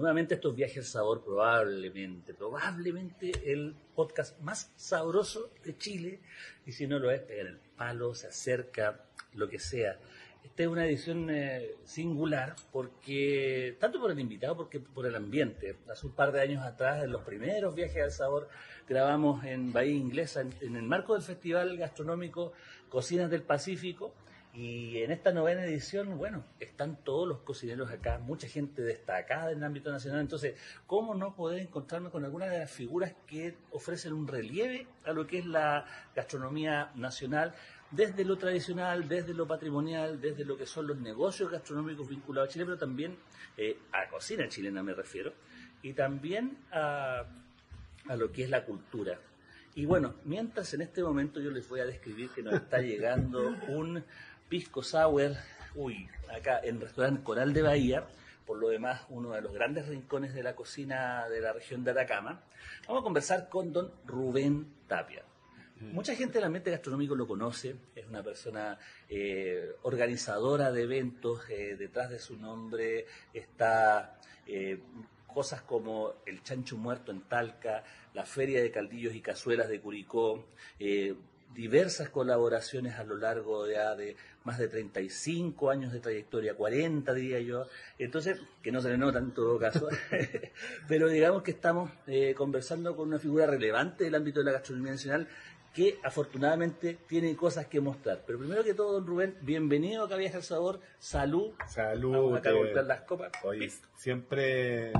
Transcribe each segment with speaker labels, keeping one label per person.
Speaker 1: Nuevamente estos viajes al sabor, probablemente, probablemente el podcast más sabroso de Chile. Y si no lo es, pegar el palo, se acerca, lo que sea. Esta es una edición eh, singular porque, tanto por el invitado, porque por el ambiente. Hace un par de años atrás, en los primeros viajes al sabor, grabamos en Bahía Inglesa, en el marco del Festival Gastronómico Cocinas del Pacífico y en esta novena edición, bueno, están todos los cocineros acá, mucha gente destacada en el ámbito nacional. Entonces, ¿cómo no poder encontrarme con alguna de las figuras que ofrecen un relieve a lo que es la gastronomía nacional? Desde lo tradicional, desde lo patrimonial, desde lo que son los negocios gastronómicos vinculados a Chile, pero también eh, a cocina chilena me refiero, y también a, a lo que es la cultura. Y bueno, mientras en este momento yo les voy a describir que nos está llegando un pisco sour, uy, acá en el restaurante Coral de Bahía, por lo demás uno de los grandes rincones de la cocina de la región de Atacama, vamos a conversar con don Rubén Tapia. Mucha gente del ambiente gastronómico lo conoce, es una persona eh, organizadora de eventos, eh, detrás de su nombre está eh, cosas como el chancho muerto en Talca, la feria de caldillos y cazuelas de Curicó, diversas colaboraciones a lo largo de, de, más de 35 años de trayectoria, 40 diría yo, entonces, que no se le nota en todo caso, pero digamos que estamos eh, conversando con una figura relevante del ámbito de la gastronomía nacional que afortunadamente tiene cosas que mostrar. Pero primero que todo, don Rubén, bienvenido a Viaja al Sabor, salud.
Speaker 2: Salud.
Speaker 1: Vamos acá a voltear las copas.
Speaker 2: Oye, siempre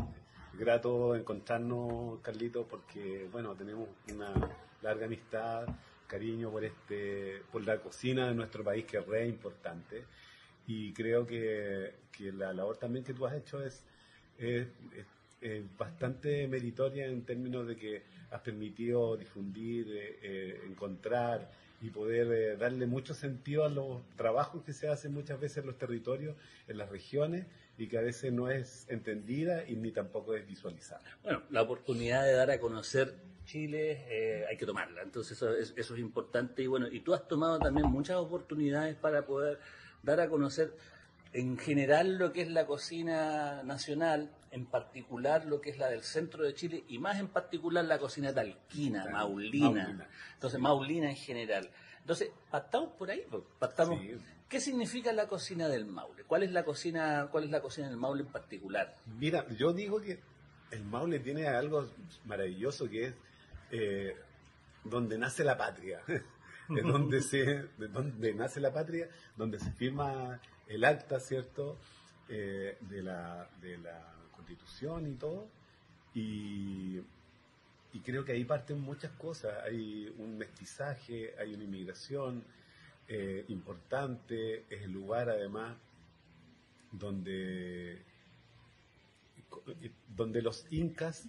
Speaker 2: grato encontrarnos, Carlito, porque, bueno, tenemos una larga amistad, cariño por este por la cocina de nuestro país que es re importante y creo que, que la labor también que tú has hecho es, es, es, bastante meritoria en términos de que has permitido difundir, eh, eh, encontrar y poder eh, darle mucho sentido a los trabajos que se hacen muchas veces en los territorios, en las regiones, y que a veces no es entendida y ni tampoco es visualizada.
Speaker 1: Bueno, la oportunidad de dar a conocer Chile eh, hay que tomarla. Entonces eso es, eso es importante y bueno, y tú has tomado también muchas oportunidades para poder dar a conocer en general lo que es la cocina nacional, en particular lo que es la del centro de Chile y más en particular la cocina talquina, maulina. Entonces, maulina en general. Entonces, partamos por ahí, pues, partamos. ¿Qué significa la cocina del Maule? ¿Cuál es la cocina, cuál es la cocina del Maule en particular?
Speaker 2: Mira, yo digo que el Maule tiene algo maravilloso que es eh, donde nace la patria, de donde, se, de donde nace la patria, donde se firma el acta, ¿cierto?, eh, de, la, de la constitución y todo. Y, y creo que ahí parten muchas cosas. Hay un mestizaje, hay una inmigración eh, importante, es el lugar además donde, donde los incas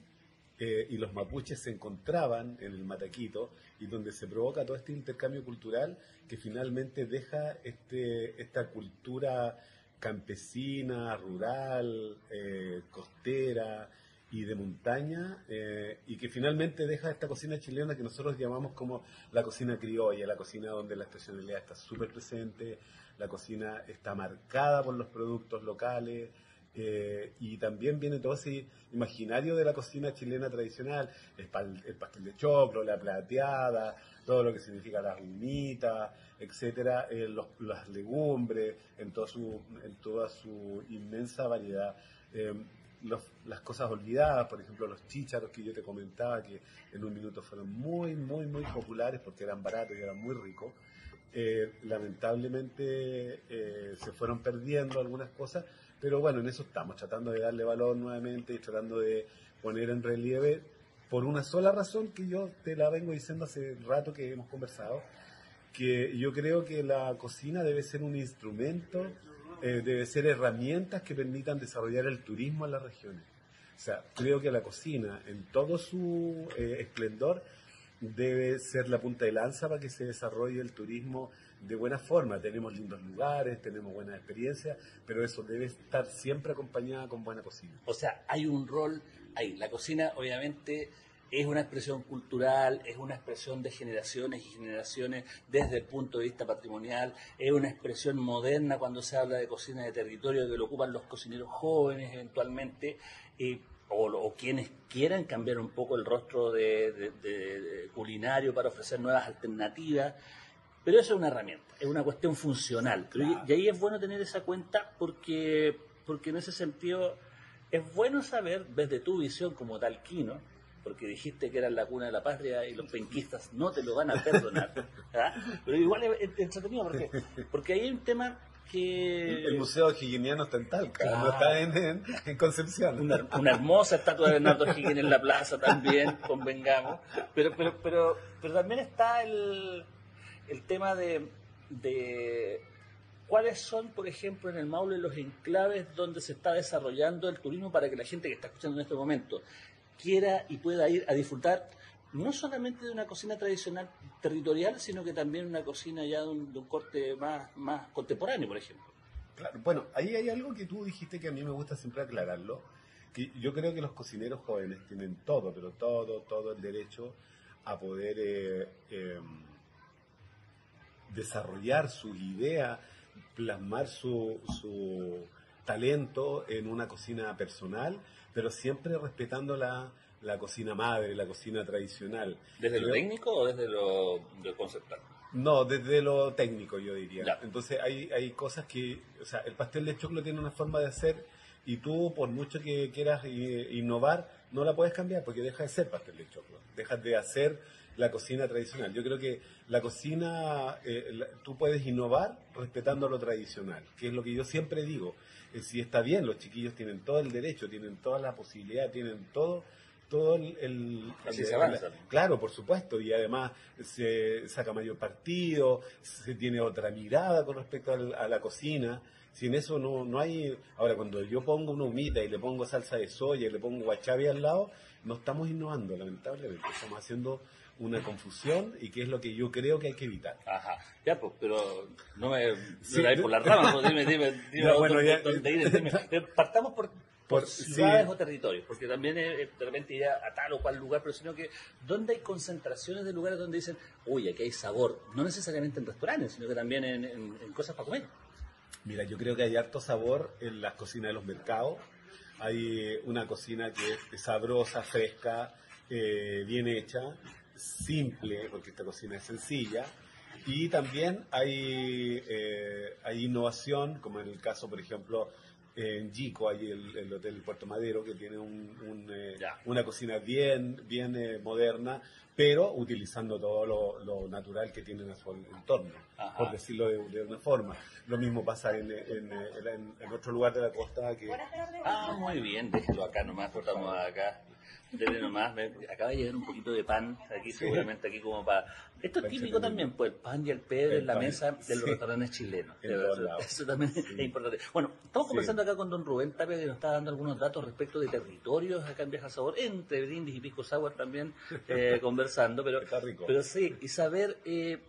Speaker 2: eh, y los mapuches se encontraban en el Mataquito y donde se provoca todo este intercambio cultural que finalmente deja este, esta cultura campesina, rural, eh, costera y de montaña eh, y que finalmente deja esta cocina chilena que nosotros llamamos como la cocina criolla, la cocina donde la estacionalidad está súper presente, la cocina está marcada por los productos locales, eh, y también viene todo ese imaginario de la cocina chilena tradicional, el, pastel de choclo, la plateada, todo lo que significa las humitas, etcétera, eh, las legumbres, en, todo su, en toda su inmensa variedad. Eh, las cosas olvidadas, por ejemplo, los chícharos que yo te comentaba, que en un minuto fueron muy, muy, muy populares porque eran baratos y eran muy ricos. lamentablemente se fueron perdiendo algunas cosas, pero bueno, en eso estamos, tratando de darle valor nuevamente y tratando de poner en relieve por una sola razón que yo te la vengo diciendo hace rato que hemos conversado, que yo creo que la cocina debe ser un instrumento eh, debe ser herramientas que permitan desarrollar el turismo en las regiones. O sea, creo que la cocina, en todo su eh, esplendor, debe ser la punta de lanza para que se desarrolle el turismo de buena forma. Tenemos lindos lugares, tenemos buenas experiencias, pero eso debe estar siempre acompañada con buena cocina.
Speaker 1: O sea, hay un rol ahí. La cocina, obviamente, es una expresión cultural, es una expresión de generaciones y generaciones desde el punto de vista patrimonial, es una expresión moderna cuando se habla de cocina de territorio que lo ocupan los cocineros jóvenes eventualmente, o, quienes quieran cambiar un poco el rostro de, culinario para ofrecer nuevas alternativas. Pero eso es una herramienta, es una cuestión funcional. Y ahí es bueno tener esa cuenta porque, porque en ese sentido es bueno saber desde tu visión como talquino, porque dijiste que era la cuna de la patria y los penquistas no te lo van a perdonar. ¿ah? Pero igual es, entretenido porque, porque hay un tema que...
Speaker 2: El Museo Higieniano está en Talca, no está en, Concepción.
Speaker 1: Una, hermosa estatua de Bernardo Higgins en la plaza también, convengamos. Pero, pero, pero, pero también está el, el tema de, de cuáles son, por ejemplo, en el Maule los enclaves donde se está desarrollando el turismo para que la gente que está escuchando en este momento quiera y pueda ir a disfrutar no solamente de una cocina tradicional territorial, sino que también una cocina ya de un, corte más, más contemporáneo, por ejemplo.
Speaker 2: Claro, bueno, ahí hay algo que tú dijiste que a mí me gusta siempre aclararlo, que yo creo que los cocineros jóvenes tienen todo, pero todo, todo el derecho a poder eh, em, desarrollar su idea, plasmar su, su talento en una cocina personal, pero siempre respetando la, la cocina madre, la cocina tradicional.
Speaker 1: ¿Desde lo técnico o desde lo, conceptual?
Speaker 2: No, desde lo técnico yo diría. Entonces hay, hay cosas que, o sea, el pastel de choclo tiene una forma de hacer y tú por mucho que quieras innovar, no la puedes cambiar porque deja de ser pastel de choclo, dejas de hacer la cocina tradicional. Yo creo que la cocina, eh, tú puedes innovar respetando lo tradicional, que es lo que yo siempre digo. Eh, si está bien, los chiquillos tienen todo el derecho, tienen toda la posibilidad, tienen todo todo el... claro, por supuesto, y además se saca mayor partido, se tiene otra mirada con respecto a la cocina. Sin eso no, no hay... Ahora, cuando yo pongo una humita y le pongo salsa de soya y le pongo guachabi al lado, no estamos innovando, lamentablemente. Estamos haciendo una confusión y que es lo que yo creo que hay que evitar.
Speaker 1: Ajá, ya pues, pero no me sí, no por la rama, pues, dime, dime, dime bueno, ya, dime, partamos por por ciudades o territorios, porque también es, de repente ir a, tal o cual lugar, pero sino que donde hay concentraciones de lugares donde dicen, uy, aquí hay sabor, no necesariamente en restaurantes, sino que también en, cosas para comer.
Speaker 2: Mira, yo creo que hay harto sabor en las cocinas de los mercados. Hay una cocina que es sabrosa, fresca, eh, bien hecha, simple, porque esta cocina es sencilla. Y también hay, eh, hay innovación, como en el caso, por ejemplo, en Gico, hay el, Hotel Puerto Madero, que tiene un, eh, una cocina bien, bien eh, moderna, pero utilizando todo lo, natural que tiene a su entorno, por decirlo de, una forma. Lo mismo pasa en, en, otro lugar de la costa que...
Speaker 1: Ah, muy bien, déjelo acá nomás, cortamos acá. Dele nomás, acaba de llegar un poquito de pan aquí, seguramente aquí como para... Esto es típico también, pues el pan y el pebre en la mesa de los restaurantes chilenos. Eso, también es importante. Bueno, estamos conversando acá con don Rubén Tapia que nos está dando algunos datos respecto de territorios acá en Viaja Sabor, entre Brindis y Pisco Sour también eh, conversando, pero, pero sí, y saber eh,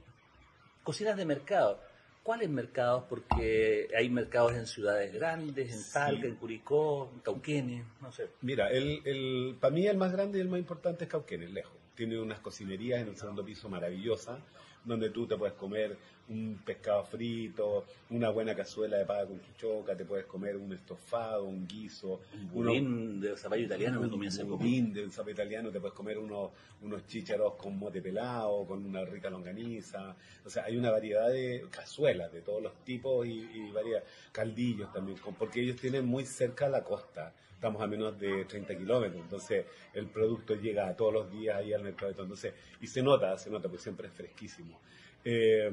Speaker 1: cocinas de mercado ¿Cuáles mercados? Porque hay mercados en ciudades grandes, en Talca, en Curicó, en Cauquenes, no sé.
Speaker 2: Mira, el, el, para mí el más grande y el más importante es Cauquenes, lejos. Tiene unas cocinerías en el segundo piso maravillosas, donde tú te puedes comer un pescado frito, una buena cazuela de pava con chuchoca, te puedes comer un estofado, un guiso.
Speaker 1: Un budín de zapallo italiano
Speaker 2: un, budín de zapallo italiano, te puedes comer unos, unos chícharos con mote pelado, con una rica longaniza. O sea, hay una variedad de cazuelas de todos los tipos y, y varias caldillos también, porque ellos tienen muy cerca la costa estamos a menos de 30 kilómetros, entonces el producto llega todos los días ahí al mercado, entonces, y se nota, se nota, porque siempre es fresquísimo. Eh,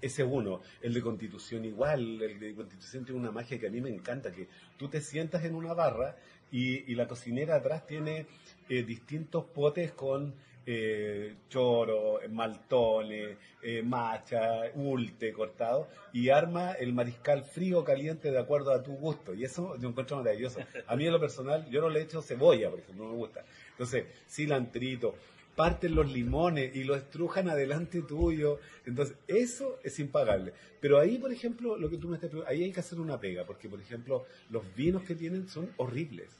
Speaker 2: ese uno, el de Constitución igual, el de Constitución tiene una magia que a mí me encanta, que tú te sientas en una barra y, la cocinera atrás tiene eh, distintos potes con eh, choro, maltones, eh, macha, ulte cortado, y arma el mariscal frío o caliente de acuerdo a tu gusto. Y eso yo encuentro maravilloso. A mí en lo personal, yo no le echo cebolla, por ejemplo, no me gusta. Entonces, cilantrito, parten los limones y lo estrujan adelante tuyo. Entonces, eso es impagable. Pero ahí, por ejemplo, lo que tú me estás ahí hay que hacer una pega, porque, por ejemplo, los vinos que tienen son horribles.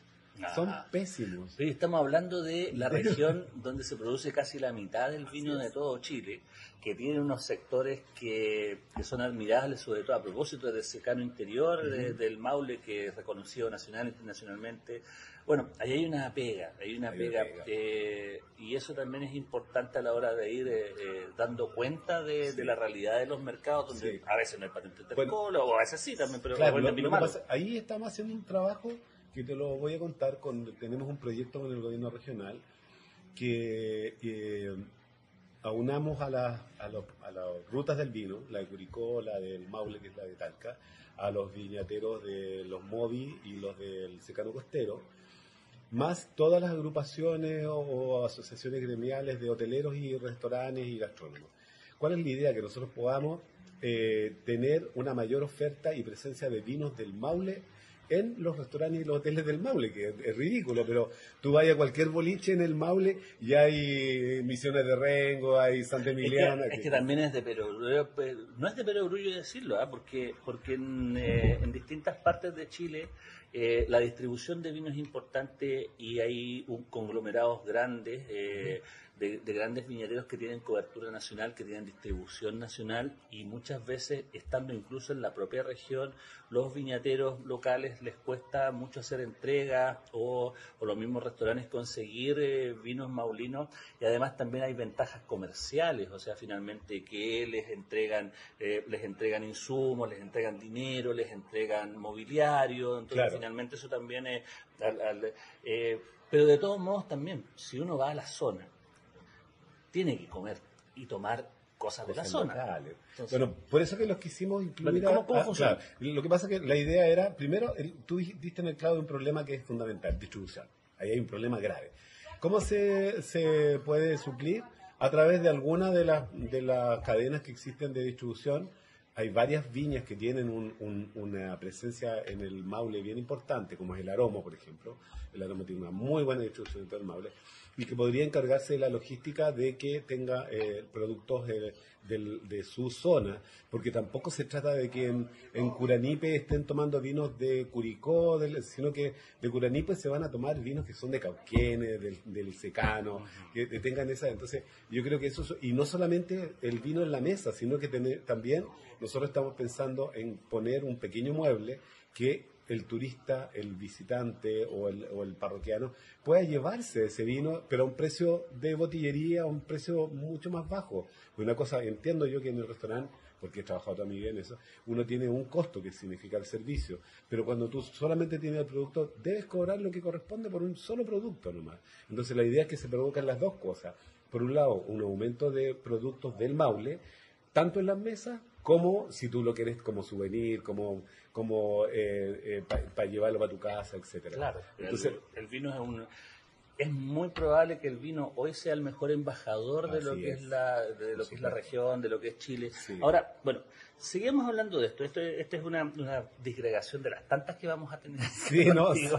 Speaker 2: Son
Speaker 1: Ah.
Speaker 2: pésimos.
Speaker 1: Sí, estamos hablando de la región donde se produce casi la mitad del vino de todo Chile, que tiene unos sectores que, que son admirables, sobre todo a propósito del secano interior de- del Maule, que es reconocido nacional e internacionalmente. Bueno, ahí hay una pega, hay una
Speaker 2: Hay una
Speaker 1: pega, eh, y eso también es importante a la hora de ir eh, eh, dando cuenta de, de la realidad de los mercados, donde
Speaker 2: Sí.
Speaker 1: a veces no hay patente de
Speaker 2: Bueno,
Speaker 1: o a veces sí también, pero
Speaker 2: Claro, lo- pasa- ahí estamos haciendo un trabajo que te lo voy a contar. Con, tenemos un proyecto con el gobierno regional que eh, aunamos a, las- a, los- a las rutas del vino, la de Curicó, la del Maule, que es la de Talca, a los viñateros de los Movi y los del Secano Costero, más todas las agrupaciones o, o asociaciones gremiales de hoteleros y restaurantes y gastrónomos. ¿Cuál es la idea? Que nosotros podamos eh, tener una mayor oferta y presencia de vinos del Maule en los restaurantes y los hoteles del Maule, que es, es ridículo, pero tú vas a cualquier boliche en el Maule y hay Misiones de Rengo, hay Santa
Speaker 1: Es que-
Speaker 2: Emiliana.
Speaker 1: Es que, también es de perogrullo, no es de perogrullo decirlo, ¿ah? porque, porque en, eh, en distintas partes de Chile eh, la distribución de vino es importante y hay un conglomerados grandes eh, de, de grandes viñeteros que tienen cobertura nacional, que tienen distribución nacional y muchas veces, estando incluso en la propia región, los viñateros locales les cuesta mucho hacer entregas o, o los mismos restaurantes conseguir eh, vinos maulinos y además también hay ventajas comerciales, o sea, finalmente que les entregan eh, les entregan insumos, les entregan dinero, les entregan mobiliario, entonces
Speaker 2: Claro.
Speaker 1: finalmente eso también es... al- al- eh, pero de todos modos también, si uno va a la zona, tiene que comer y tomar cosas de la zona.
Speaker 2: locales.
Speaker 1: Entonces-
Speaker 2: bueno, por eso que los quisimos incluir.
Speaker 1: ¿Cómo- cómo
Speaker 2: a-
Speaker 1: funciona?
Speaker 2: claro, lo que pasa es que la idea era, primero, el- tú diste en el clavo de un problema que es fundamental, distribución. Ahí hay un problema grave. ¿Cómo se, se puede suplir? A través de alguna de las, de las cadenas que existen de distribución. Hay varias viñas que tienen un- un- una presencia en el Maule bien importante, como es el Aromo, por ejemplo. El Aromo tiene una muy buena distribución en todo el Maule y que podría encargarse de la logística de que tenga eh, productos eh, del- de su zona, porque tampoco se trata de que en, en Curanipe estén tomando vinos de Curicó, del- sino que de Curanipe se van a tomar vinos que son de Cauquenes, del, del Secano, que tengan esa. Entonces, yo creo que eso, es- y no solamente el vino en la mesa, sino que tener- también nosotros estamos pensando en poner un pequeño mueble que el turista, el visitante o el, parroquiano pueda llevarse ese vino, pero a un precio de botillería, a un precio mucho más bajo. Una cosa, entiendo yo que en el restaurante, porque he trabajado vida en eso, uno tiene un costo que significa el servicio, pero cuando tú solamente tienes el producto, debes cobrar lo que corresponde por un solo producto nomás. Entonces la idea es que se provocan las dos cosas. Por un lado, un aumento de productos del Maule, tanto en las mesas como si tú lo quieres como souvenir, como, como para llevarlo para tu casa, etcétera.
Speaker 1: Claro,
Speaker 2: Entonces,
Speaker 1: el, el vino es un es muy probable que el vino hoy sea el mejor embajador de lo que es,
Speaker 2: es.
Speaker 1: la de lo que es la región, de lo que es Chile.
Speaker 2: Sí.
Speaker 1: Ahora, bueno, seguimos hablando de esto. Esto, esto es una, una disgregación de las tantas que vamos a tener.
Speaker 2: sí, no, sí,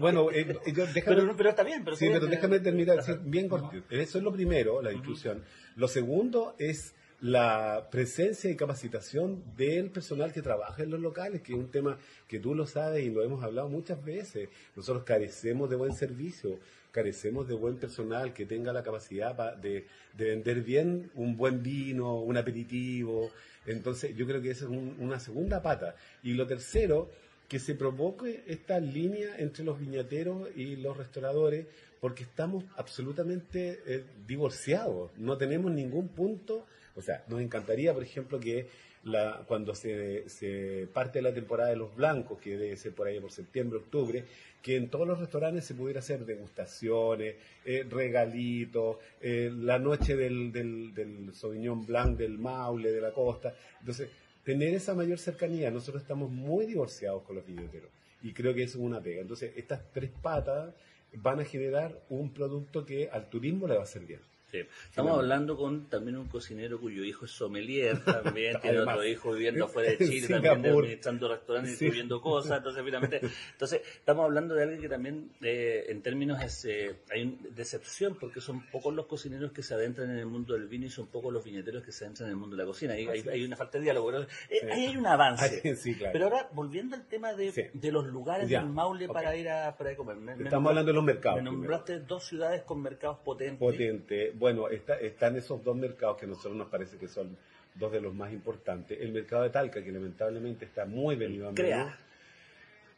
Speaker 2: bueno, eh, eh, yo- déjame,
Speaker 1: pero, pero está bien, pero
Speaker 2: Sí, pero déjame terminar, bien cortito. Eso es lo primero, la discusión. Lo segundo es la presencia y capacitación del personal que trabaja en los locales, que es un tema que tú lo sabes y lo hemos hablado muchas veces. Nosotros carecemos de buen servicio, carecemos de buen personal que tenga la capacidad pa- de, de vender bien un buen vino, un aperitivo. Entonces, yo creo que esa es un- una segunda pata. Y lo tercero, que se provoque esta línea entre los viñateros y los restauradores, porque estamos absolutamente eh, divorciados, no tenemos ningún punto, o sea, nos encantaría, por ejemplo, que la, cuando se, se parte la temporada de los blancos, que debe ser por ahí por septiembre, octubre, que en todos los restaurantes se pudiera hacer degustaciones, eh, regalitos, eh, la noche del, del, del Sauvignon Blanc, del Maule, de la costa. Entonces, tener esa mayor cercanía, nosotros estamos muy divorciados con los viñeteros y creo que eso es una pega. Entonces, estas tres patas van a generar un producto que al turismo le va a ser bien.
Speaker 1: Estamos hablando con también un cocinero cuyo hijo es sommelier, también tiene otro hijo viviendo afuera de Chile, también administrando restaurantes y escribiendo cosas, entonces finalmente, entonces estamos hablando de alguien que también eh, en términos es, eh, hay una decepción porque son pocos los cocineros que se adentran en el mundo del vino y son pocos los viñeteros que se adentran en el mundo de la cocina, hay, hay, una falta de diálogo, pero eh, ahí hay un avance. Pero ahora, volviendo al tema de, de los lugares del Maule para ir a, para comer.
Speaker 2: estamos hablando de los mercados.
Speaker 1: Me nombraste dos ciudades con mercados potentes.
Speaker 2: Potente bueno, está, están esos dos mercados que a nosotros nos parece que son dos de los más importantes. El mercado de Talca, que lamentablemente está muy venido a menos.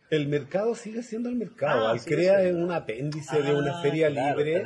Speaker 2: El mercado sigue siendo el mercado. Ah, crea un apéndice de una ah, feria libre.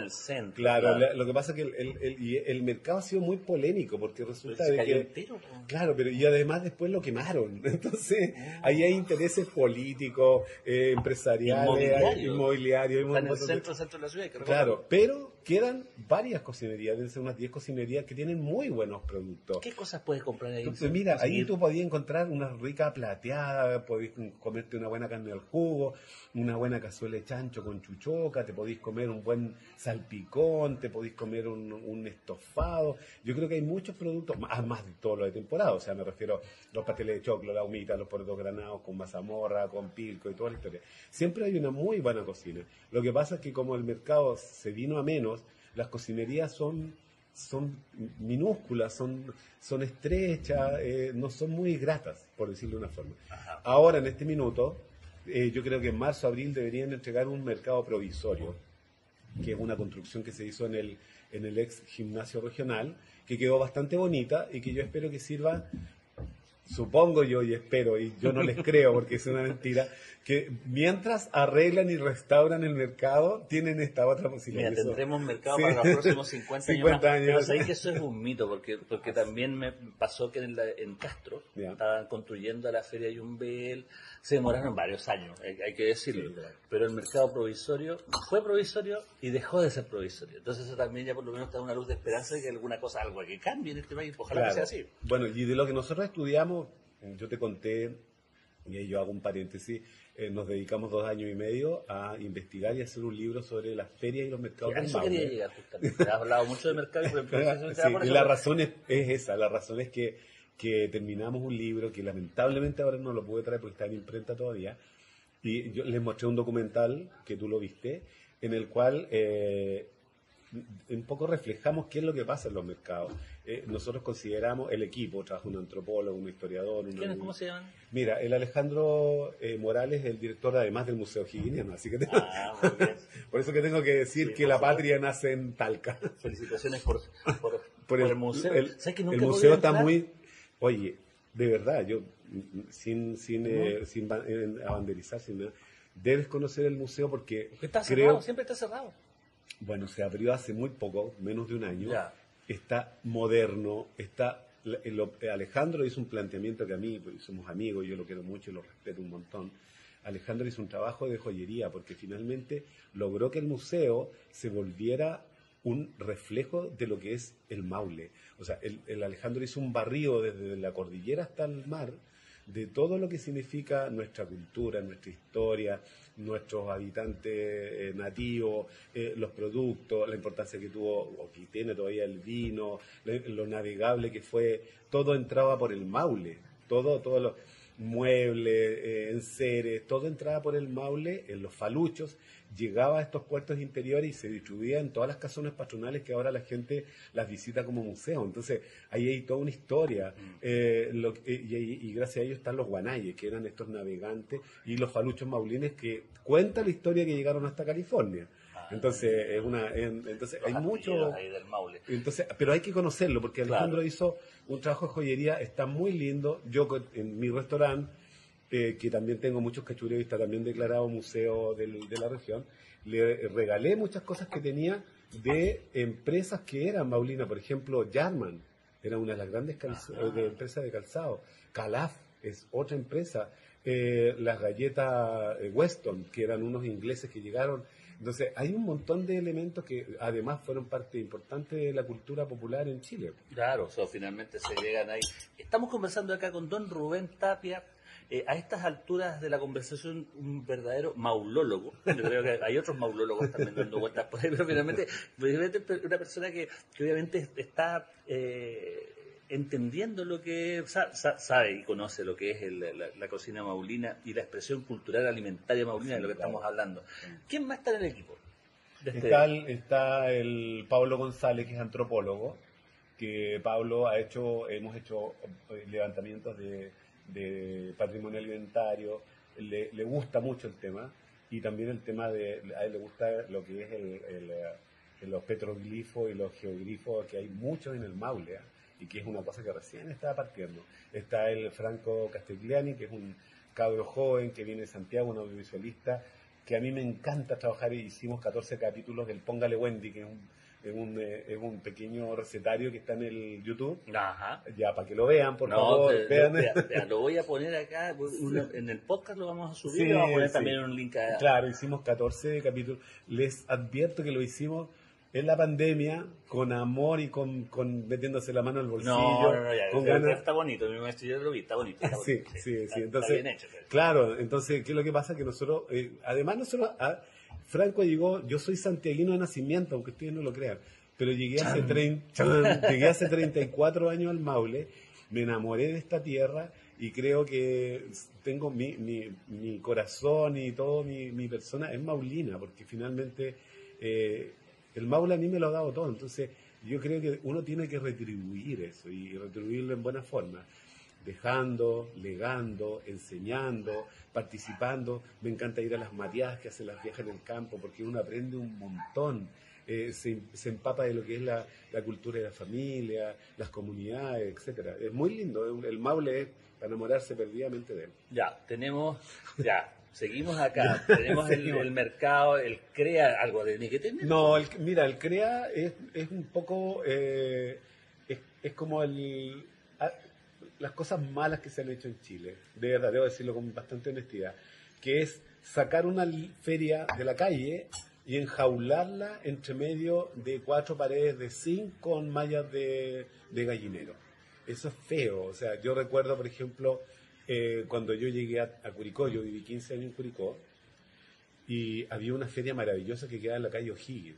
Speaker 2: claro, lo que pasa es que el, el, mercado ha sido muy polémico porque resulta de que. claro, pero y además después lo quemaron. Entonces, ah. ahí hay intereses políticos, eh, empresariales, inmobiliarios.
Speaker 1: en el centro, centro de la ciudad.
Speaker 2: claro, pero quedan varias cocinerías, deben ser unas 10 cocinerías que tienen muy buenos productos.
Speaker 1: ¿Qué cosas puedes comprar ahí?
Speaker 2: Entonces, mira, ahí tú podías encontrar una rica plateada, podías comerte una buena carne al jugo, una buena cazuela de chancho con chuchoca, te podéis comer un buen salpicón, te podéis comer un, estofado. Yo creo que hay muchos productos, más, más de todo lo de temporada, o sea, me refiero a los pasteles de choclo, la humita, los puertos granados con mazamorra, con pilco y toda la historia. Siempre hay una muy buena cocina. Lo que pasa es que como el mercado se vino a menos, las cocinerías son son minúsculas, son, son estrechas, eh, no son muy gratas, por decirlo de una forma. Ahora, en este minuto, eh, yo creo que en marzo, abril deberían entregar un mercado provisorio, que es una construcción que se hizo en el, en el ex gimnasio regional, que quedó bastante bonita y que yo espero que sirva supongo yo y espero, y yo no les creo porque es una mentira, que mientras arreglan y restauran el mercado, tienen esta otra posibilidad.
Speaker 1: Mira, tendremos mercado para los próximos 50, años. Pero sabéis que eso es un mito, porque, porque también me pasó que en, en Castro estaban construyendo la feria Yumbel, se demoraron varios años, hay, que decirlo. Pero el mercado provisorio fue provisorio y dejó de ser provisorio. Entonces eso también ya por lo menos da una luz de esperanza de que alguna cosa, algo que cambie en este país. Ojalá que sea así.
Speaker 2: Bueno, y de lo que nosotros estudiamos, yo te conté, y yo hago un paréntesis, eh, nos dedicamos dos años y medio a investigar y hacer un libro sobre las ferias y los mercados
Speaker 1: sí, eso quería llegar justamente. Has hablado mucho de mercado
Speaker 2: y, y la razón es, es esa, la razón es que que terminamos un libro que lamentablemente ahora no lo pude traer porque está en imprenta todavía. Y yo les mostré un documental que tú lo viste, en el cual eh, un poco reflejamos qué es lo que pasa en los mercados. Eh, nosotros consideramos el equipo, trabaja un antropólogo, un historiador.
Speaker 1: ¿Cómo se llaman?
Speaker 2: Mira, el Alejandro eh, Morales es el director además del Museo Higginiano, así que
Speaker 1: ah,
Speaker 2: por eso que tengo que decir que la patria nace en Talca.
Speaker 1: Felicitaciones por, por, el, museo.
Speaker 2: El, el museo está muy Oye, de verdad, yo sin sin, eh, sin abanderizar, sin nada, debes conocer el museo porque
Speaker 1: está cerrado, siempre está cerrado.
Speaker 2: Bueno, se abrió hace muy poco, menos de un año. Está moderno, está Alejandro hizo un planteamiento que a mí, pues, somos amigos, yo lo quiero mucho y lo respeto un montón. Alejandro hizo un trabajo de joyería porque finalmente logró que el museo se volviera un reflejo de lo que es el Maule. O sea, el, Alejandro hizo un barrio desde la cordillera hasta el mar de todo lo que significa nuestra cultura, nuestra historia, nuestros habitantes eh, nativos, eh, los productos, la importancia que tuvo o que tiene todavía el vino, lo, navegable que fue, todo entraba por el Maule, todo, todo lo muebles, eh, enseres, todo entraba por el Maule, en los faluchos, llegaba a estos puertos interiores y se distribuía en todas las casonas patronales que ahora la gente las visita como museo. Entonces, ahí hay toda una historia. Mm. Eh, y, gracias a ellos están los guanayes, que eran estos navegantes, y los faluchos maulines que cuentan la historia que llegaron hasta California. Entonces, es una, entonces hay mucho... Entonces, pero hay que conocerlo, porque Alejandro hizo un trabajo de joyería, está muy lindo. Yo en mi restaurante eh, que también tengo muchos cachureos y está también declarado museo de la región, le regalé muchas cosas que tenía de empresas que eran Maulina, por ejemplo, Jarman, era una de las grandes de empresas de calzado, Calaf es otra empresa, eh, las galletas eh, Weston, que eran unos ingleses que llegaron. Entonces, hay un montón de elementos que además fueron parte importante de la cultura popular en Chile.
Speaker 1: Claro, o finalmente se llegan ahí. Estamos conversando acá con don Rubén Tapia, eh, a estas alturas de la conversación un verdadero maulólogo. Yo creo que hay otros maulólogos también dando vueltas por ahí, pero finalmente una persona que, que obviamente está eh, entendiendo lo que sa- sa- sabe y conoce lo que es el- la, la cocina maulina y la expresión cultural alimentaria maulina de lo que
Speaker 2: claro.
Speaker 1: estamos hablando. ¿Quién más está en el equipo? Este-
Speaker 2: Está el, está el Pablo González, que es antropólogo, que Pablo ha hecho, hemos hecho eh, levantamientos de, de patrimonio alimentario, le, le gusta mucho el tema y también el tema de, a él le gusta lo que es el, el, eh, los petroglifos y los geoglifos, que hay muchos en el Maule, ¿eh? Y que es una cosa que recién está partiendo. Está el Franco Castigliani, que es un cabro joven que viene de Santiago, un audiovisualista, que a mí me encanta trabajar y hicimos 14 capítulos del Póngale Wendy, que es un, es un, eh, es un pequeño recetario que está en el YouTube.
Speaker 1: Ajá.
Speaker 2: Ya, para que lo vean, por
Speaker 1: no,
Speaker 2: favor.
Speaker 1: te-
Speaker 2: vean.
Speaker 1: vea- vea, lo voy a poner acá, uno- en el podcast lo vamos a subir
Speaker 2: Sí,
Speaker 1: y vamos a poner
Speaker 2: sí.
Speaker 1: también un link a...
Speaker 2: Claro, hicimos 14 capítulos. Les advierto que lo hicimos en la pandemia, con amor y con, con metiéndose la mano al bolsillo.
Speaker 1: No, no, no, ya,
Speaker 2: con
Speaker 1: ya,
Speaker 2: ganas.
Speaker 1: está bonito, mi maestro, yo lo vi, está bonito. Está
Speaker 2: Sí,
Speaker 1: bonito,
Speaker 2: sí, sí.
Speaker 1: está-
Speaker 2: Entonces,
Speaker 1: bien hecho, pero-
Speaker 2: claro, entonces, ¿qué es lo que pasa? Que nosotros, eh, además nosotros, ah, Franco llegó, yo soy santiaguino de nacimiento, aunque ustedes no lo crean, pero llegué hace, trein- llegué hace 34 años al Maule, me enamoré de esta tierra y creo que tengo mi, mi, mi corazón y todo mi, mi persona es maulina, porque finalmente eh, el Maule a mí me lo ha dado todo, entonces yo creo que uno tiene que retribuir eso y retribuirlo en buena forma dejando, legando, enseñando, participando. Me encanta ir a las mareadas que hacen las viejas en el campo porque uno aprende un montón. Eh, se, empapa de lo que es la, cultura de la familia, las comunidades, etcétera. Es muy lindo. El Maule es para enamorarse perdidamente de él.
Speaker 1: Ya, tenemos, ya, seguimos acá, tenemos el, mercado, el crea algo de ni que tener.
Speaker 2: No, el- mira, el CREA es, es un poco, eh, es, es como el, ah, las cosas malas que se han hecho en Chile, de verdad, debo decirlo con bastante honestidad, que es sacar una feria de la calle y enjaularla entre medio de cuatro paredes de zinc con mallas de, de gallinero. Eso es feo, o sea, yo recuerdo, por ejemplo, eh, cuando yo llegué a, a Curicó, yo viví 15 años en Curicó, y había una feria maravillosa que quedaba en la calle O'Higgins.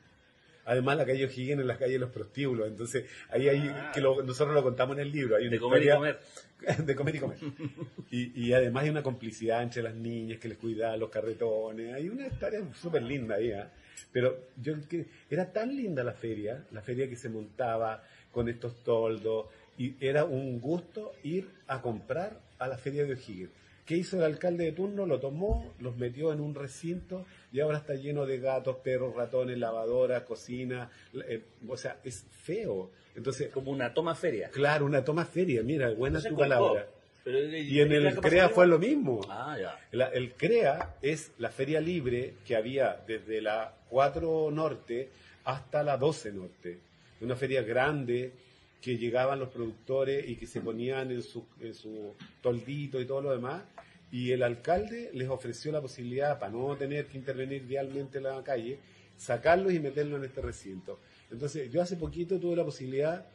Speaker 2: Además, la calle O'Higgins en la calle de los prostíbulos. Entonces, ahí hay,
Speaker 1: Ah.
Speaker 2: que lo- nosotros lo contamos en el libro. Hay una
Speaker 1: de comer y
Speaker 2: historia-
Speaker 1: comer.
Speaker 2: de comer y comer. Y, y además hay una complicidad entre las niñas que les cuidaban los carretones. Hay una historia súper linda ahí. ¿ah? Pero yo que era tan linda la feria, la feria que se montaba con estos toldos, y era un gusto ir a comprar a la feria de O'Higgins. ¿Qué hizo el alcalde de turno? Lo tomó, los metió en un recinto y ahora está lleno de gatos, perros, ratones, lavadoras, cocina. eh, o sea, es feo. Entonces,
Speaker 1: Como una toma feria.
Speaker 2: claro, una toma feria. Mira, buena
Speaker 1: Entonces,
Speaker 2: tu palabra.
Speaker 1: Pero,
Speaker 2: Y en el
Speaker 1: ¿qué pasa
Speaker 2: CREA fue lo mismo.
Speaker 1: Ah, ya.
Speaker 2: La- el CREA es la feria libre que había desde la 4 Norte hasta la 12 Norte. Una feria grande que llegaban los productores y que se ponían en su, en su toldito y todo lo demás. Y el alcalde les ofreció la posibilidad, para no tener que intervenir vialmente en la calle, sacarlos y meterlos en este recinto. Entonces, yo hace poquito tuve la posibilidad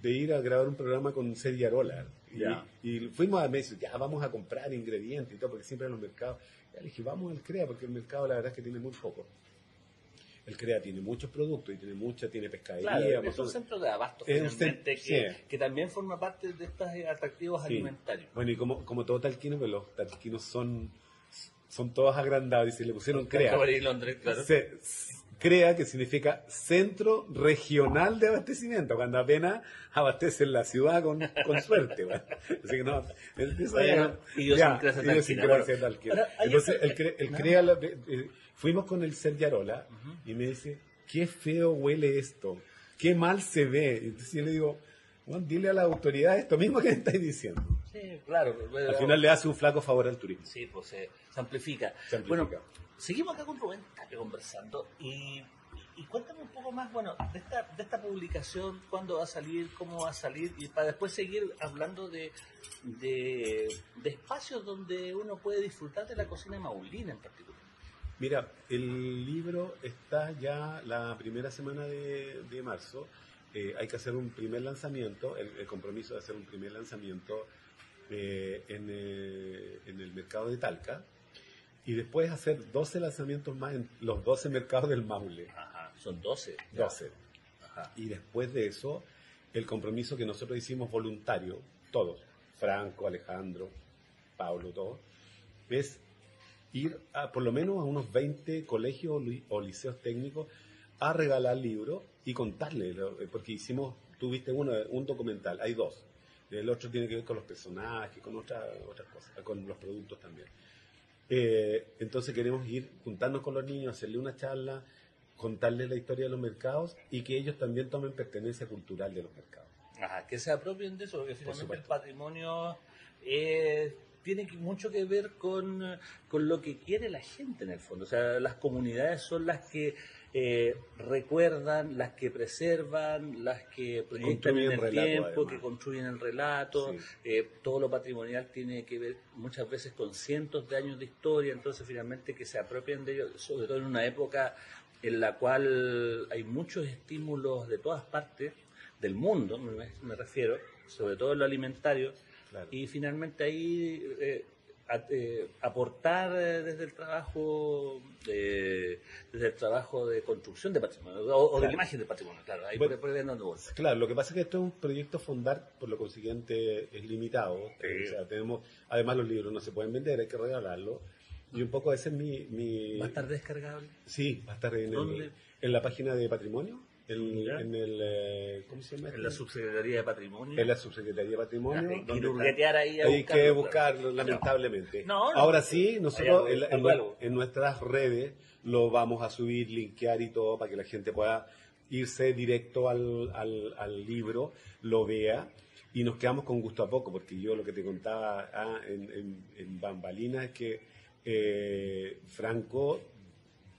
Speaker 2: de ir a grabar un programa con Sergio Arola. Y, y fuimos a me dice, ya vamos a comprar ingredientes y todo, porque siempre en los mercados. Ya le dije, vamos al CREA, porque el mercado la verdad es que tiene muy poco. El CREA tiene muchos productos y tiene mucha, tiene pescadería.
Speaker 1: Claro, es un centro de abasto
Speaker 2: Es
Speaker 1: finalmente, que,
Speaker 2: sí.
Speaker 1: que también forma parte de estos atractivos
Speaker 2: Sí.
Speaker 1: alimentarios.
Speaker 2: Bueno, y como, como todo talquino, pues los talquinos son, son todos agrandados y se le pusieron CREA.
Speaker 1: Londres, claro.
Speaker 2: Se- CREA, que significa Centro Regional de Abastecimiento, cuando apenas abastecen la ciudad con, con suerte. bueno. Así que no, es- eso
Speaker 1: Vaya,
Speaker 2: ya-
Speaker 1: idiosincrasia
Speaker 2: ya,
Speaker 1: talquina.
Speaker 2: idiosincrasia
Speaker 1: Bueno,
Speaker 2: talquina. Entonces, el, CREA, el
Speaker 1: ¿no?
Speaker 2: CREA la- eh, eh, fuimos con el Ser Yarola y me dice, qué feo huele esto, qué mal se ve. Entonces yo le digo, bueno, dile a la autoridad esto mismo que me estáis diciendo.
Speaker 1: Sí, claro. pero-
Speaker 2: Al final le hace un flaco favor al turismo.
Speaker 1: Sí, pues se, se amplifica.
Speaker 2: Se amplifica.
Speaker 1: Bueno, seguimos acá con Rubén conversando y, y cuéntame un poco más, bueno, de esta, de esta publicación, cuándo va a salir, cómo va a salir, y para después seguir hablando de, de, de espacios donde uno puede disfrutar de la cocina maulina en particular.
Speaker 2: Mira, el libro está ya la primera semana de, de marzo. Eh, hay que hacer un primer lanzamiento, el, el compromiso de hacer un primer lanzamiento eh, en, eh, en el mercado de Talca y después hacer 12 lanzamientos más en los 12 mercados del Maule.
Speaker 1: Ajá, son 12.
Speaker 2: 12.
Speaker 1: Ajá.
Speaker 2: Y después de eso, el compromiso que nosotros hicimos voluntario, todos, Franco, Alejandro, Pablo, todos, es ir a por lo menos a unos 20 colegios o li- o liceos técnicos a regalar libros y contarles, lo- porque hicimos, tuviste uno, un documental, hay dos. El otro tiene que ver con los personajes, con otras otras cosas, con los productos también. Eh, entonces queremos ir, juntarnos con los niños, hacerle una charla, contarles la historia de los mercados y que ellos también tomen pertenencia cultural de los mercados.
Speaker 1: Ajá, que se apropien de eso, porque finalmente el patrimonio eh, tiene mucho que ver con, con lo que quiere la gente en el fondo. O sea, las comunidades son las que eh, recuerdan, las que preservan, las que proyectan en
Speaker 2: Construyen
Speaker 1: el
Speaker 2: relato,
Speaker 1: tiempo,
Speaker 2: además.
Speaker 1: que construyen el relato.
Speaker 2: Sí.
Speaker 1: Eh, todo lo patrimonial tiene que ver muchas veces con cientos de años de historia, entonces finalmente que se apropien de ello, sobre todo en una época en la cual hay muchos estímulos de todas partes del mundo, me, me refiero, sobre todo en lo alimentario,
Speaker 2: Claro.
Speaker 1: y finalmente ahí eh, a- eh, aportar eh, desde el trabajo de, desde el trabajo de construcción de patrimonio o, de la imagen de patrimonio, claro, ahí
Speaker 2: Bueno.
Speaker 1: ahí dando vueltas.
Speaker 2: Claro, lo que pasa es que esto es un proyecto fondar, por lo consiguiente es limitado.
Speaker 1: Sí.
Speaker 2: O sea, tenemos, además los libros no se pueden vender, hay que regalarlos. Y un poco ese es mi... mi
Speaker 1: ¿Va a estar descargable?
Speaker 2: Sí, va a estar en, el- en la página de patrimonio, en,
Speaker 1: Ya.
Speaker 2: en el... eh, ¿Cómo se llama?
Speaker 1: En la subsecretaría de patrimonio.
Speaker 2: En la subsecretaría de patrimonio.
Speaker 1: Hay que
Speaker 2: donde
Speaker 1: hurguetear ahí a
Speaker 2: Hay
Speaker 1: buscarlo,
Speaker 2: que
Speaker 1: claro.
Speaker 2: buscarlo, lamentablemente.
Speaker 1: No, no.
Speaker 2: Ahora sí, nosotros en, nuestras redes lo vamos a subir, linkear y todo para que la gente pueda irse directo al, al- al libro, lo vea y nos quedamos con gusto a poco, porque yo lo que te contaba ah, en, en, en Bambalinas es que eh, Franco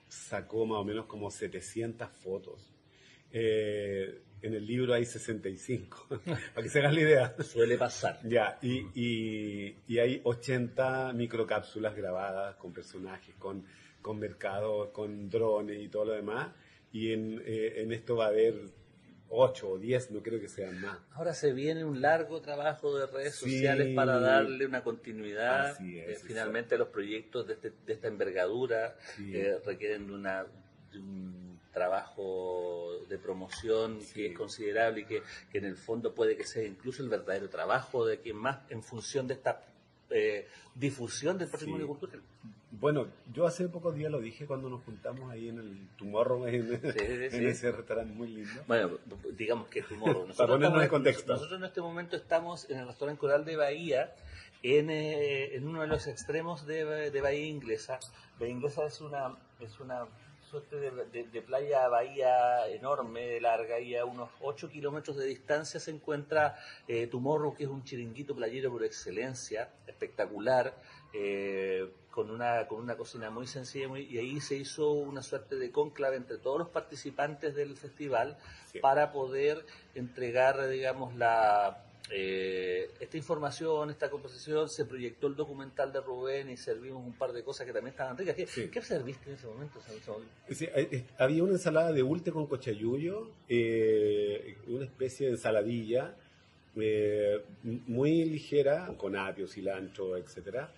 Speaker 2: sacó más o menos como 700 fotos. Eh, en el libro hay 65, para que se hagan la idea.
Speaker 1: Suele pasar.
Speaker 2: Ya, y, y, y hay 80 microcápsulas grabadas con personajes, con, con mercados, con drones y todo lo demás. Y en, eh, en esto va a haber 8 o 10, no creo que sean más.
Speaker 1: Ahora se viene un largo trabajo de redes
Speaker 2: Sí.
Speaker 1: sociales para darle una continuidad.
Speaker 2: Así es,
Speaker 1: Eh, finalmente los proyectos de, este- de esta envergadura
Speaker 2: Sí.
Speaker 1: eh, requieren de, una, de un trabajo de promoción
Speaker 2: Sí.
Speaker 1: que es considerable y que, que en el fondo puede que sea incluso el verdadero trabajo de quien más en función de esta eh, difusión del patrimonio
Speaker 2: Sí.
Speaker 1: cultural.
Speaker 2: Bueno, yo hace pocos días lo dije cuando nos juntamos ahí en el Tomorrow, en,
Speaker 1: sí,
Speaker 2: en ese restaurante muy lindo.
Speaker 1: Bueno, digamos que Tomorrow. Nosotros,
Speaker 2: Para ponernos en contexto.
Speaker 1: nosotros en este momento estamos en el restaurante Coral de Bahía, en, eh, en uno de los extremos de, de Bahía Inglesa. Bahía Inglesa es una, es una suerte de, de- de playa bahía enorme, larga, y a unos 8 kilómetros de distancia se encuentra eh, Tomorrow, que es un chiringuito playero por excelencia, espectacular. eh, con una con una cocina muy sencilla muy- y ahí se hizo una suerte de cónclave entre todos los participantes del festival
Speaker 2: Sí.
Speaker 1: para poder entregar, digamos, la eh, esta información, esta composición, se proyectó el documental de Rubén y servimos un par de cosas que también estaban ricas. ¿Qué,
Speaker 2: Sí.
Speaker 1: ¿qué serviste en ese momento?
Speaker 2: Sí, eh, eh, había una ensalada de ulte con cochayuyo, eh, una especie de ensaladilla eh, muy ligera, con apio, cilantro, etcétera,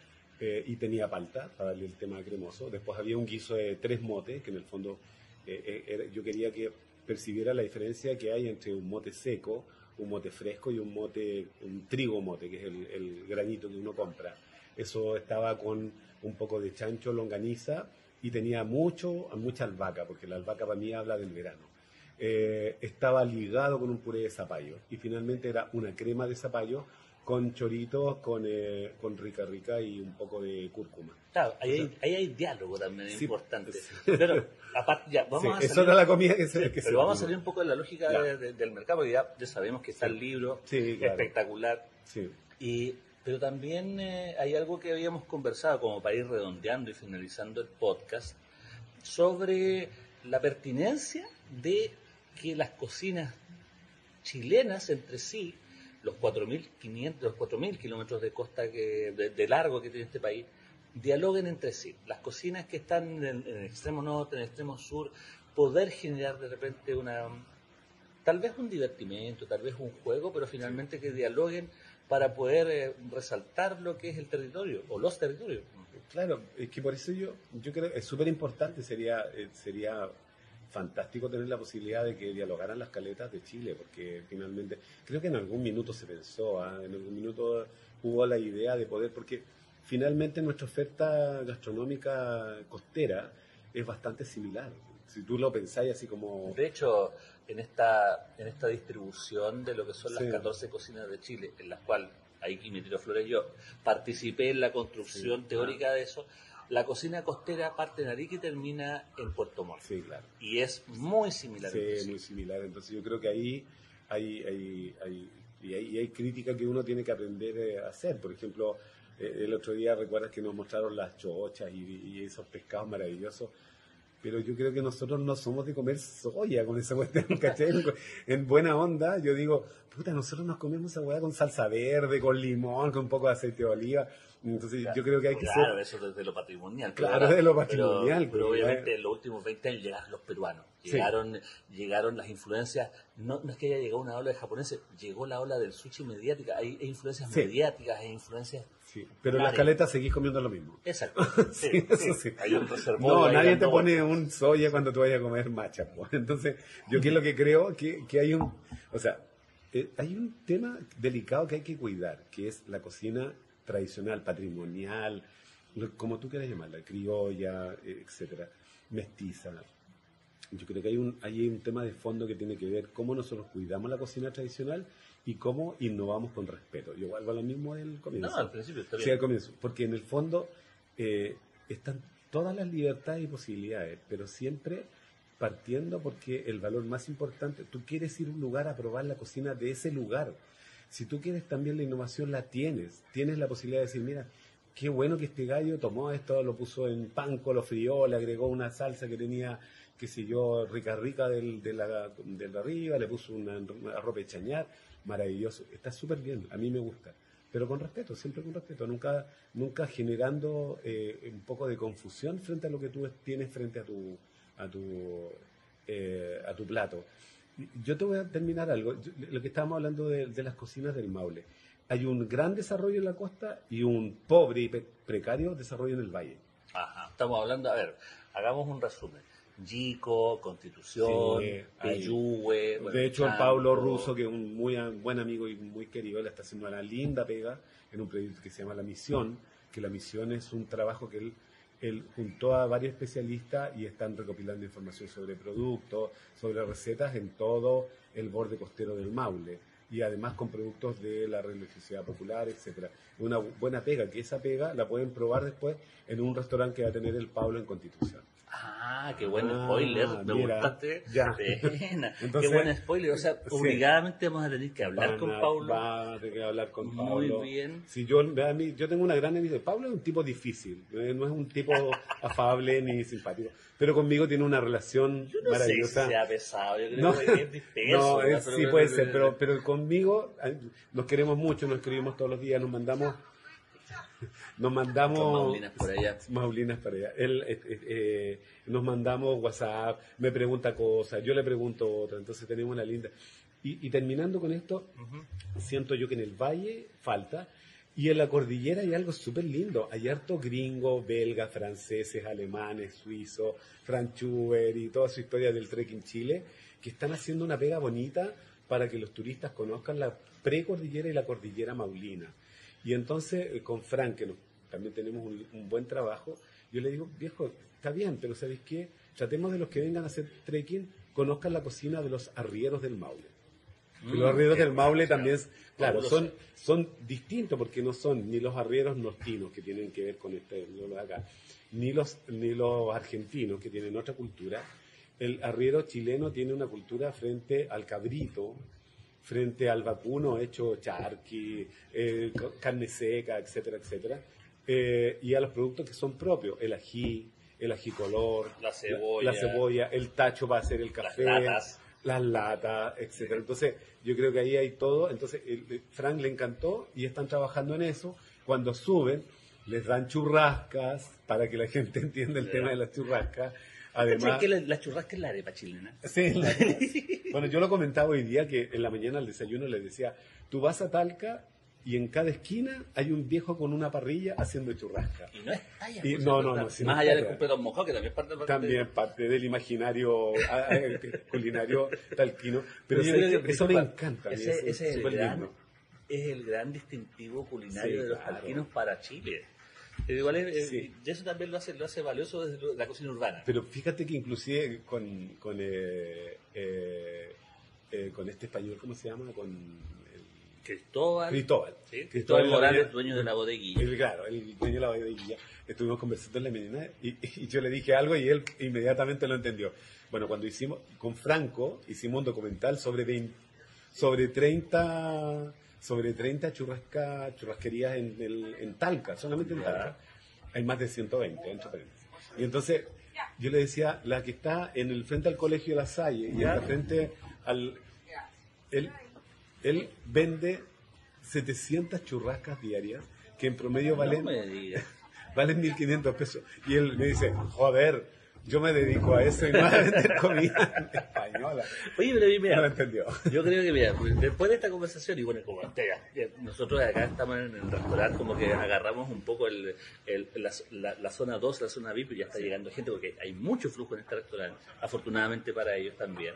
Speaker 2: y tenía palta para darle el tema cremoso. Después había un guiso de tres motes, que en el fondo era- yo quería que percibiera la diferencia que hay entre un mote seco, un mote fresco y un mote, un trigo mote, que es el, granito que uno compra. Eso estaba con un poco de chancho, longaniza y tenía mucho, mucha albahaca, porque la albahaca para mí habla del verano. Eh, estaba ligado con un puré de zapallo y finalmente era una crema de zapallo con choritos, con, eh, con rica rica y un poco de cúrcuma.
Speaker 1: Claro, ahí hay, ahí hay diálogo también
Speaker 2: Sí,
Speaker 1: importante.
Speaker 2: sí.
Speaker 1: Pero, aparte, ya, vamos
Speaker 2: Sí,
Speaker 1: a salir,
Speaker 2: era la comida que se... que se
Speaker 1: pero vamos a salir un poco de la lógica
Speaker 2: Ya.
Speaker 1: de- de- del mercado, porque ya, ya sabemos que está el libro
Speaker 2: claro.
Speaker 1: espectacular.
Speaker 2: Sí.
Speaker 1: Y, pero también eh, hay algo que habíamos conversado, como para ir redondeando y finalizando el podcast, sobre la pertinencia de que las cocinas chilenas entre sí, los 4.500, los 4.000 kilómetros de costa que, de, de largo que tiene este país, dialoguen entre sí. Las cocinas que están en el, en el extremo norte, en el extremo sur, poder generar de repente una, tal vez un divertimento, tal vez un juego, pero finalmente que dialoguen para poder eh, resaltar lo que es el territorio o los territorios.
Speaker 2: Claro, es que por eso yo, yo creo que es súper importante, sería, eh, sería fantástico tener la posibilidad de que dialogaran las caletas de Chile, porque finalmente, creo que en algún minuto se pensó, ¿ah? en algún minuto hubo la idea de poder, porque finalmente nuestra oferta gastronómica costera es bastante similar. Si tú lo pensáis así como...
Speaker 1: De hecho, en esta, en esta distribución de lo que son las
Speaker 2: Sí.
Speaker 1: 14 cocinas de Chile, en las cuales ahí me tiro flores yo, participé en la construcción
Speaker 2: Sí.
Speaker 1: teórica de eso, la cocina costera parte en Arica y termina en Puerto Montt.
Speaker 2: Sí, claro.
Speaker 1: Y es muy similar.
Speaker 2: Sí, muy similar. Entonces yo creo que ahí hay, hay, hay, y hay, y hay crítica que uno tiene que aprender eh, a hacer. Por ejemplo, eh, el otro día recuerdas que nos mostraron las chochas y, y esos pescados maravillosos. Pero yo creo que nosotros no somos de comer soya con esa cuestión, ¿cachai? En buena onda, yo digo, puta, nosotros nos comemos esa hueá con salsa verde, con limón, con un poco de aceite de oliva. Entonces yo creo que hay que
Speaker 1: Claro,
Speaker 2: ser...
Speaker 1: eso desde lo patrimonial.
Speaker 2: Claro, desde lo
Speaker 1: pero-
Speaker 2: patrimonial,
Speaker 1: Pero,
Speaker 2: pues,
Speaker 1: obviamente en los últimos 20 años llegaron los peruanos.
Speaker 2: Sí.
Speaker 1: Llegaron, llegaron las influencias, no, no es que haya llegado una ola de japoneses, llegó la ola del sushi mediática. Hay, hay influencias
Speaker 2: Sí.
Speaker 1: mediáticas, hay influencias...
Speaker 2: Sí, pero en las
Speaker 1: Claro.
Speaker 2: caletas seguís comiendo lo mismo.
Speaker 1: Exacto.
Speaker 2: Sí, eso sí.
Speaker 1: Hay un
Speaker 2: No, nadie te pone un soya cuando tú vayas a comer macha. Entonces, yo que es lo que creo que, que hay un, o sea, eh, hay un tema delicado que hay que cuidar, que es la cocina tradicional, patrimonial, como tú quieras llamarla, criolla, etcétera, mestiza. Yo creo que hay un, hay un tema de fondo que tiene que ver cómo nosotros cuidamos la cocina tradicional y cómo innovamos con respeto. Yo vuelvo a lo mismo del comienzo.
Speaker 1: No, al principio está
Speaker 2: Sí,
Speaker 1: bien.
Speaker 2: al comienzo. Porque en el fondo eh, están todas las libertades y posibilidades, pero siempre partiendo porque el valor más importante, tú quieres ir a un lugar a probar la cocina de ese lugar. Si tú quieres también la innovación, la tienes. Tienes la posibilidad de decir, mira, qué bueno que este gallo tomó esto, lo puso en panco, lo frió, le agregó una salsa que tenía, qué sé yo, rica rica del, de, la, de arriba, le puso una, arroz de chañar, maravilloso. Está súper bien, a mí me gusta. Pero con respeto, siempre con respeto, nunca, nunca generando eh, un poco de confusión frente a lo que tú tienes frente a tu, a tu, eh, a tu plato. Yo te voy a terminar algo. Yo- lo que estábamos hablando de, de las cocinas del Maule. Hay un gran desarrollo en la costa y un pobre y pe- precario desarrollo en el valle.
Speaker 1: Ajá, estamos hablando, a ver, hagamos un resumen. Yico, Constitución,
Speaker 2: Sí,
Speaker 1: bueno,
Speaker 2: de hecho, el. Pablo Russo, que es un muy buen amigo y muy querido, él está haciendo una linda pega en un proyecto que se llama La Misión, que la misión es un trabajo que él, él juntó a varios especialistas y están recopilando información sobre productos, sobre recetas en todo el borde costero del Maule y además con productos de la religiosidad popular, etcétera. Una buena pega, que esa pega la pueden probar después en un restaurante que va a tener el Pablo en Constitución.
Speaker 1: Ah, qué buen
Speaker 2: Ah,
Speaker 1: spoiler, me
Speaker 2: mira,
Speaker 1: gustaste.
Speaker 2: ya. Entonces-
Speaker 1: qué buen spoiler, o sea,
Speaker 2: Sí.
Speaker 1: obligadamente vamos a tener que hablar
Speaker 2: Van
Speaker 1: con
Speaker 2: a-
Speaker 1: Paulo.
Speaker 2: Va a tener que hablar con
Speaker 1: Muy
Speaker 2: Pablo.
Speaker 1: bien.
Speaker 2: Si yo, a mí, yo tengo una gran envidia. Pablo es un tipo difícil, eh, no es un tipo afable ni simpático, pero conmigo tiene una relación
Speaker 1: Yo no sé si
Speaker 2: maravillosa.
Speaker 1: sea pesado, yo creo
Speaker 2: No,
Speaker 1: que es disperso.
Speaker 2: no, sí puede ser, pero, pero conmigo nos queremos mucho, nos escribimos todos los días, nos mandamos, nos mandamos
Speaker 1: Con Maulinas por allá.
Speaker 2: Maulinas para allá. Él, eh, eh, eh, nos mandamos WhatsApp, me pregunta cosas, yo le pregunto otra, entonces tenemos una linda. Y, y terminando con esto, siento yo que en el valle falta, y en la cordillera hay algo súper lindo. Hay harto gringo, belga, franceses, alemanes, suizos, Franchuber y toda su historia del trekking Chile, que están haciendo una pega bonita para que los turistas conozcan la precordillera y la cordillera maulina. Y entonces, eh, con Frank, que nos- también tenemos un, un buen trabajo, yo le digo, viejo, está bien, pero ¿sabéis qué? Tratemos de los que vengan a hacer trekking, conozcan la cocina de los arrieros del Maule. Y los arrieros del Maule también, claro, son, son distintos porque no son ni los arrieros nortinos que tienen que ver con este lo de acá, ni los, ni los argentinos que tienen otra cultura. El arriero chileno tiene una cultura frente al cabrito, frente al vacuno hecho charqui, eh, carne seca, etcétera, etcétera, eh, y a los productos que son propios, el ají, el ají color,
Speaker 1: La cebolla.
Speaker 2: la, cebolla, el tacho para hacer el café,
Speaker 1: latas.
Speaker 2: las latas, etcétera. Entonces, yo creo que ahí hay todo. Entonces, el- el- Frank le encantó y están trabajando en eso. Cuando suben, les dan churrascas para que la gente entienda el tema de las churrascas.
Speaker 1: ¿Cachai
Speaker 2: Además,
Speaker 1: que la, la churrasca es la arepa chilena?
Speaker 2: Sí, la- bueno, yo lo comentaba hoy día que en la mañana al desayuno les decía, tú vas a Talca y en cada esquina hay un viejo con una parrilla haciendo churrasca.
Speaker 1: Y no es talla.
Speaker 2: Y- no,
Speaker 1: es
Speaker 2: no,
Speaker 1: verdad.
Speaker 2: no, sí,
Speaker 1: Más
Speaker 2: no
Speaker 1: allá
Speaker 2: es
Speaker 1: del completo mojado, que también es parte del
Speaker 2: También parte del imaginario ah, eh, culinario talquino. Pero eso me encanta.
Speaker 1: Ese, ese es, el gran, es el gran distintivo culinario
Speaker 2: Sí,
Speaker 1: de los
Speaker 2: claro.
Speaker 1: talquinos para Chile. Pero igual es-
Speaker 2: Sí.
Speaker 1: eso también lo hace, lo hace valioso desde la cocina urbana.
Speaker 2: Pero fíjate que inclusive con, con, eh, eh, eh, con este español, ¿cómo se llama? Con
Speaker 1: Cristóbal,
Speaker 2: Cristóbal.
Speaker 1: ¿sí? Cristóbal Morales, dueño de la bodeguilla.
Speaker 2: El, claro, el dueño de la bodeguilla. Estuvimos conversando en la mañana y, y yo le dije algo y él inmediatamente lo entendió. Bueno, cuando hicimos, con Franco, hicimos un documental sobre 20 sobre 30, sobre 30 churrasca, churrasquerías en, el- en Talca, solamente en. Talca. Hay más de 120, entre paréntesis. Y entonces yo le decía, la que está en el frente al colegio La Salle y en frente al... Él, él vende 700 churrascas diarias que en promedio valen,
Speaker 1: No
Speaker 2: valen 1.500 pesos. Y él me dice, joder, yo me dedico a eso y no a vender comida española.
Speaker 1: Oye, pero
Speaker 2: No lo
Speaker 1: mira,
Speaker 2: entendió.
Speaker 1: yo creo que mira, después de esta conversación, y bueno, como te- ya, nosotros acá estamos en el restaurante, como que agarramos un poco el, el- la, la- la zona 2, la zona VIP, y ya está llegando gente, porque hay mucho flujo en este restaurante, afortunadamente para ellos también.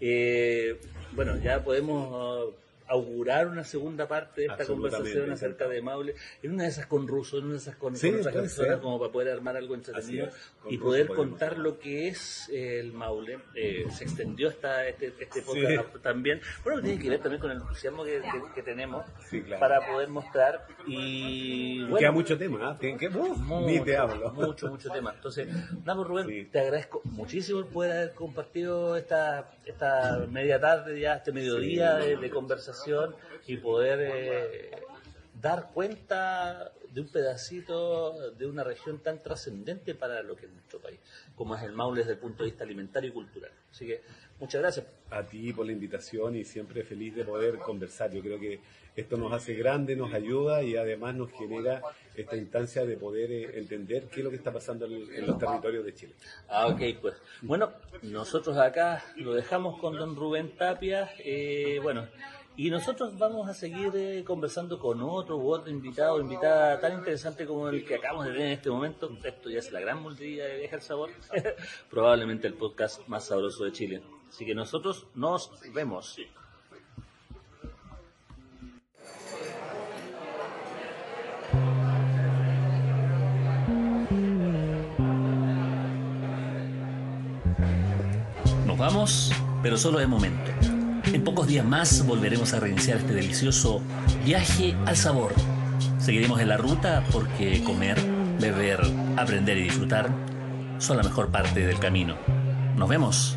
Speaker 1: Eh, bueno, ya podemos augurar una segunda parte de esta conversación acerca de Maule, en una de esas con rusos, en una de esas con,
Speaker 2: Sí,
Speaker 1: con otras personas,
Speaker 2: ser.
Speaker 1: como para poder armar algo entretenido
Speaker 2: es,
Speaker 1: y poder contar lo que es eh, el Maule. Eh, se extendió esta, este, este podcast
Speaker 2: Sí.
Speaker 1: también. Bueno, tiene que ver también con el entusiasmo que, que- que tenemos
Speaker 2: Sí, claro.
Speaker 1: para poder mostrar. Y bueno,
Speaker 2: Queda mucho tema. Tiene que- uf, ni te
Speaker 1: mucho,
Speaker 2: hablo.
Speaker 1: Mucho, mucho tema. Entonces, nada, pues, Rubén, te agradezco muchísimo el poder haber compartido esta, esta media tarde, ya este mediodía de, de conversación y poder eh, dar cuenta de un pedacito de una región tan trascendente para lo que es nuestro país, como es el Maule desde el punto de vista alimentario y cultural. Así que, muchas gracias.
Speaker 2: a ti por la invitación y siempre feliz de poder conversar. Yo creo que esto nos hace grande, nos ayuda y además nos genera esta instancia de poder eh, entender qué es lo que está pasando en, en los territorios de Chile.
Speaker 1: Ah, ok, pues. Bueno, nosotros acá lo dejamos con don Rubén Tapia. eh, bueno, y nosotros vamos a seguir eh, conversando con otro u otro invitado, invitada tan interesante como el que acabamos de tener en este momento. Esto ya es la gran multilla de Deja el Sabor. Probablemente el podcast más sabroso de Chile. Así que nosotros nos vemos. Nos vamos, pero solo de momento. En pocos días más volveremos a reiniciar este delicioso viaje al sabor. Seguiremos en la ruta porque comer, beber, aprender y disfrutar son la mejor parte del camino. Nos vemos.